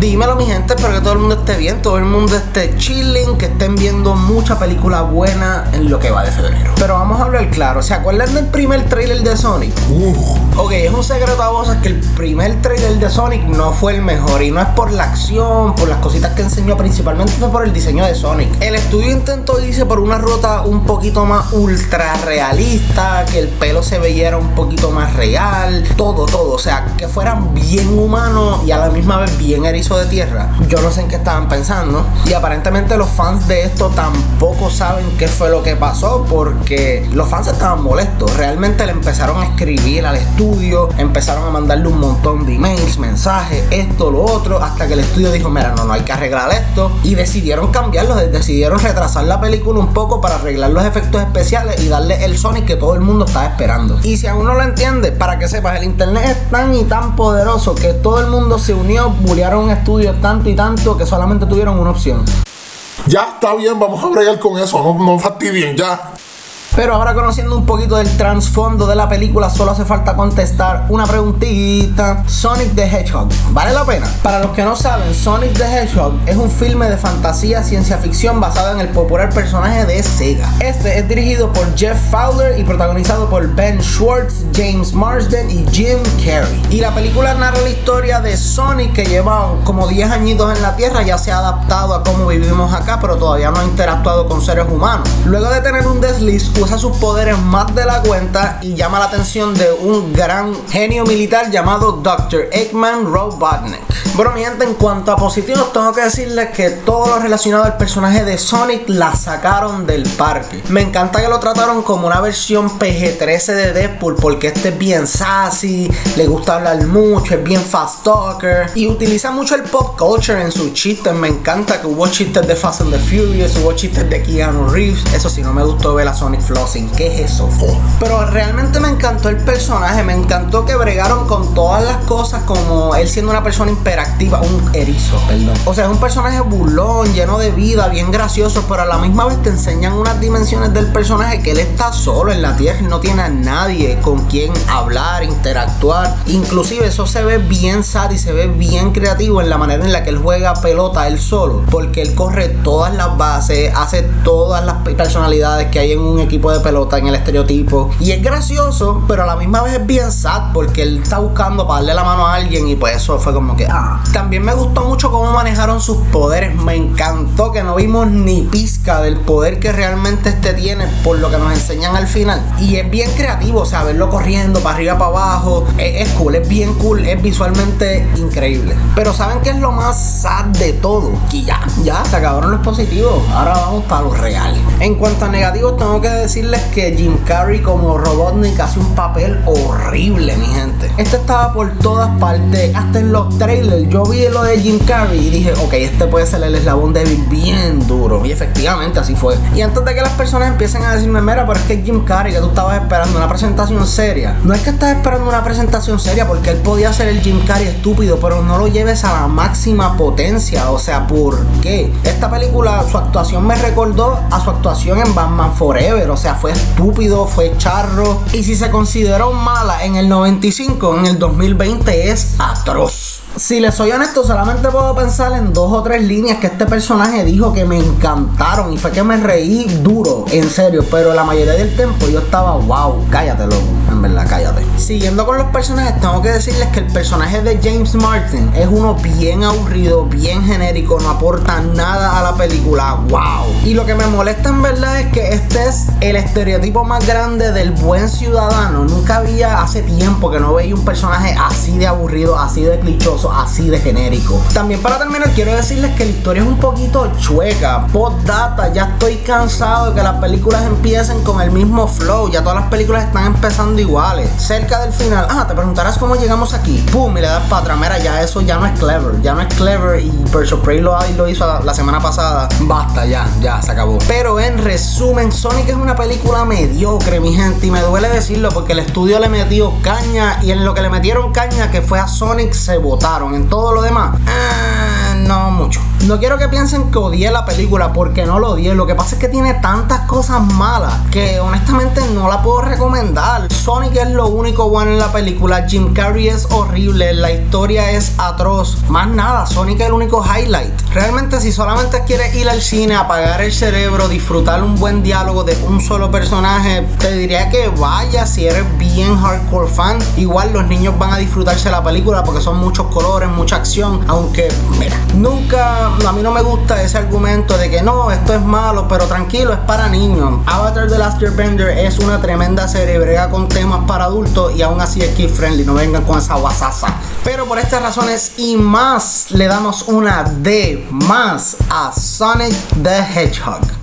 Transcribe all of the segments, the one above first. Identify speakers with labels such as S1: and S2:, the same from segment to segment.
S1: Dímelo mi gente, espero que todo el mundo esté bien, todo el mundo esté chilling, que estén viendo mucha película buena en lo que va de febrero. Pero vamos a hablar claro, ¿se acuerdan del primer trailer de Sonic? Ok, es un secreto a voces que el primer trailer de Sonic no fue el mejor y no es por la acción, por las cositas que enseñó, principalmente fue por el diseño de Sonic. El estudio intentó irse por una ruta un poquito más ultra realista, que el pelo se veía un poquito más real, todo, todo, o sea, que fueran bien humanos y a la misma vez bien de tierra. Yo no sé en qué estaban pensando. Y aparentemente los fans de esto tampoco saben qué fue lo que pasó porque los fans estaban molestos. Realmente le empezaron a escribir al estudio, empezaron a mandarle un montón de emails, mensajes, esto, lo otro, hasta que el estudio dijo, mira, no, no hay que arreglar esto. Y decidieron cambiarlo, decidieron retrasar la película un poco para arreglar los efectos especiales y darle el Sonic que todo el mundo estaba esperando. Y si aún no lo entiende, para que sepas, el internet es tan y tan poderoso que todo el mundo se unió, bullearon estudio tanto y tanto que solamente tuvieron una opción.
S2: Ya está bien, vamos a bregar con eso, no, no fastidien, ya.
S1: Pero ahora conociendo un poquito del trasfondo de la película, solo hace falta contestar una preguntita. Sonic the Hedgehog, ¿vale la pena? Para los que no saben, Sonic the Hedgehog es un filme de fantasía ciencia ficción basado en el popular personaje de Sega. Este es dirigido por Jeff Fowler y protagonizado por Ben Schwartz, James Marsden y Jim Carrey. Y la película narra la historia de Sonic que lleva como 10 añitos en la Tierra, ya se ha adaptado a cómo vivimos acá, pero todavía no ha interactuado con seres humanos. Luego de tener un desliz, usa sus poderes más de la cuenta y llama la atención de un gran genio militar llamado Dr. Eggman Robotnik. Bueno, mi gente, en cuanto a positivos, tengo que decirles que todo lo relacionado al personaje de Sonic la sacaron del parque. Me encanta que lo trataron como una versión PG-13 de Deadpool porque este es bien sassy, le gusta hablar mucho, es bien fast talker y utiliza mucho el pop culture en sus chistes. Me encanta que hubo chistes de Fast and the Furious, hubo chistes de Keanu Reeves. Eso sí, no me gustó ver a Sonic Flossing. ¿Qué es eso? Pero realmente me encantó el personaje, me encantó que bregaron con todas las cosas como él siendo una persona imperactiva, un erizo, perdón. O sea, es un personaje burlón, lleno de vida, bien gracioso, pero a la misma vez te enseñan unas dimensiones del personaje que él está solo en la tierra y no tiene a nadie con quien hablar, interactuar. Inclusive eso se ve bien sad y se ve bien creativo en la manera en la que él juega pelota él solo, porque él corre todas las bases, hace todas las personalidades que hay en un equipo de pelota en el estereotipo y es gracioso, pero a la misma vez es bien sad porque él está buscando para darle la mano a alguien y pues eso fue como que ah. También me gustó mucho cómo manejaron sus poderes, me encantó que no vimos ni pizca del poder que realmente este tiene por lo que nos enseñan al final y es bien creativo, o sea, verlo corriendo para arriba para abajo, es, cool, es bien cool, es visualmente increíble. Pero ¿saben qué es lo más sad de todo? Que ya, ya se acabaron los positivos, ahora vamos para lo real. En cuanto a negativos, tengo que decirles que Jim Carrey como Robotnik hace un papel horrible, mi gente. Este estaba por todas partes, hasta en los trailers. Yo vi lo de Jim Carrey y dije, ok, este puede ser el eslabón débil bien duro. Y efectivamente así fue. Y antes de que las personas empiecen a decirme, mira, pero es que Jim Carrey, que tú estabas esperando una presentación seria. No es que estás esperando una presentación seria porque él podía ser el Jim Carrey estúpido, pero no lo lleves a la máxima potencia. O sea, ¿por qué? Esta película, su actuación me recordó a su actuación en Batman Forever. O sea, fue estúpido, fue charro. Y si se consideró mala en el 95, en el 2020 es atroz. Si les soy honesto, solamente puedo pensar en dos o tres líneas que este personaje dijo que me encantaron y fue que me reí duro, en serio, pero la mayoría del tiempo yo estaba, wow, cállate loco, en verdad, cállate. Siguiendo con los personajes, tengo que decirles que el personaje de James Martin es uno bien aburrido, bien genérico, no aporta nada a la película, wow. Y lo que me molesta en verdad es que este es el estereotipo más grande del buen ciudadano. Nunca había, hace tiempo que no veía un personaje así de aburrido, así de clichoso, así de genérico. También para terminar, quiero decirles que la historia es un poquito chueca. Postdata, ya estoy cansado de que las películas empiecen con el mismo flow. Ya todas las películas están empezando iguales. Cerca del final, ah, te preguntarás cómo llegamos aquí. Pum, y le das para atrás. Mira, ya eso ya no es clever. Ya no es clever. Y of Prey lo, lo hizo la, semana pasada. Basta, ya, ya, se acabó. Pero en resumen, Sonic es una película mediocre, mi gente. Y me duele decirlo porque el estudio le metió caña. Y en lo que le metieron caña, que fue a Sonic, se En todo lo demás, ah, no mucho. No quiero que piensen que odié la película porque no lo odié. Lo que pasa es que tiene tantas cosas malas que honestamente no la puedo recomendar. Sonic es lo único bueno en la película. Jim Carrey es horrible. La historia es atroz. Más nada, Sonic es el único highlight. Realmente si solamente quieres ir al cine, apagar el cerebro, disfrutar un buen diálogo de un solo personaje, te diría que vaya si eres bien hardcore fan. Igual los niños van a disfrutarse la película porque son muchos colores, mucha acción. Aunque, mira, nunca, a mí no me gusta ese argumento de que no, esto es malo, pero tranquilo, es para niños. Avatar The Last Airbender es una tremenda serie, con temas para adultos y aún así es kid friendly, no vengan con esa guasasa. Pero por estas razones y más, le damos una D más a Sonic the Hedgehog.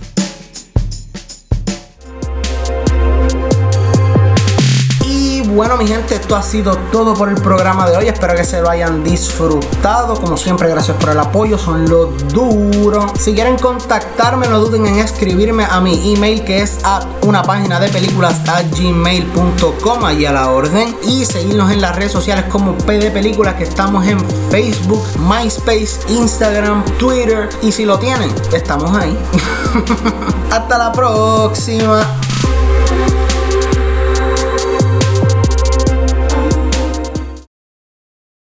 S1: Bueno mi gente, esto ha sido todo por el programa de hoy. Espero que se lo hayan disfrutado. Como siempre, gracias por el apoyo, son los duros. Si quieren contactarme, no duden en escribirme a mi email que es a una página de películas a gmail.com y a la orden. Y seguirnos en las redes sociales como PD Películas que estamos en Facebook, MySpace, Instagram, Twitter. Y si lo tienen, estamos ahí. Hasta la próxima.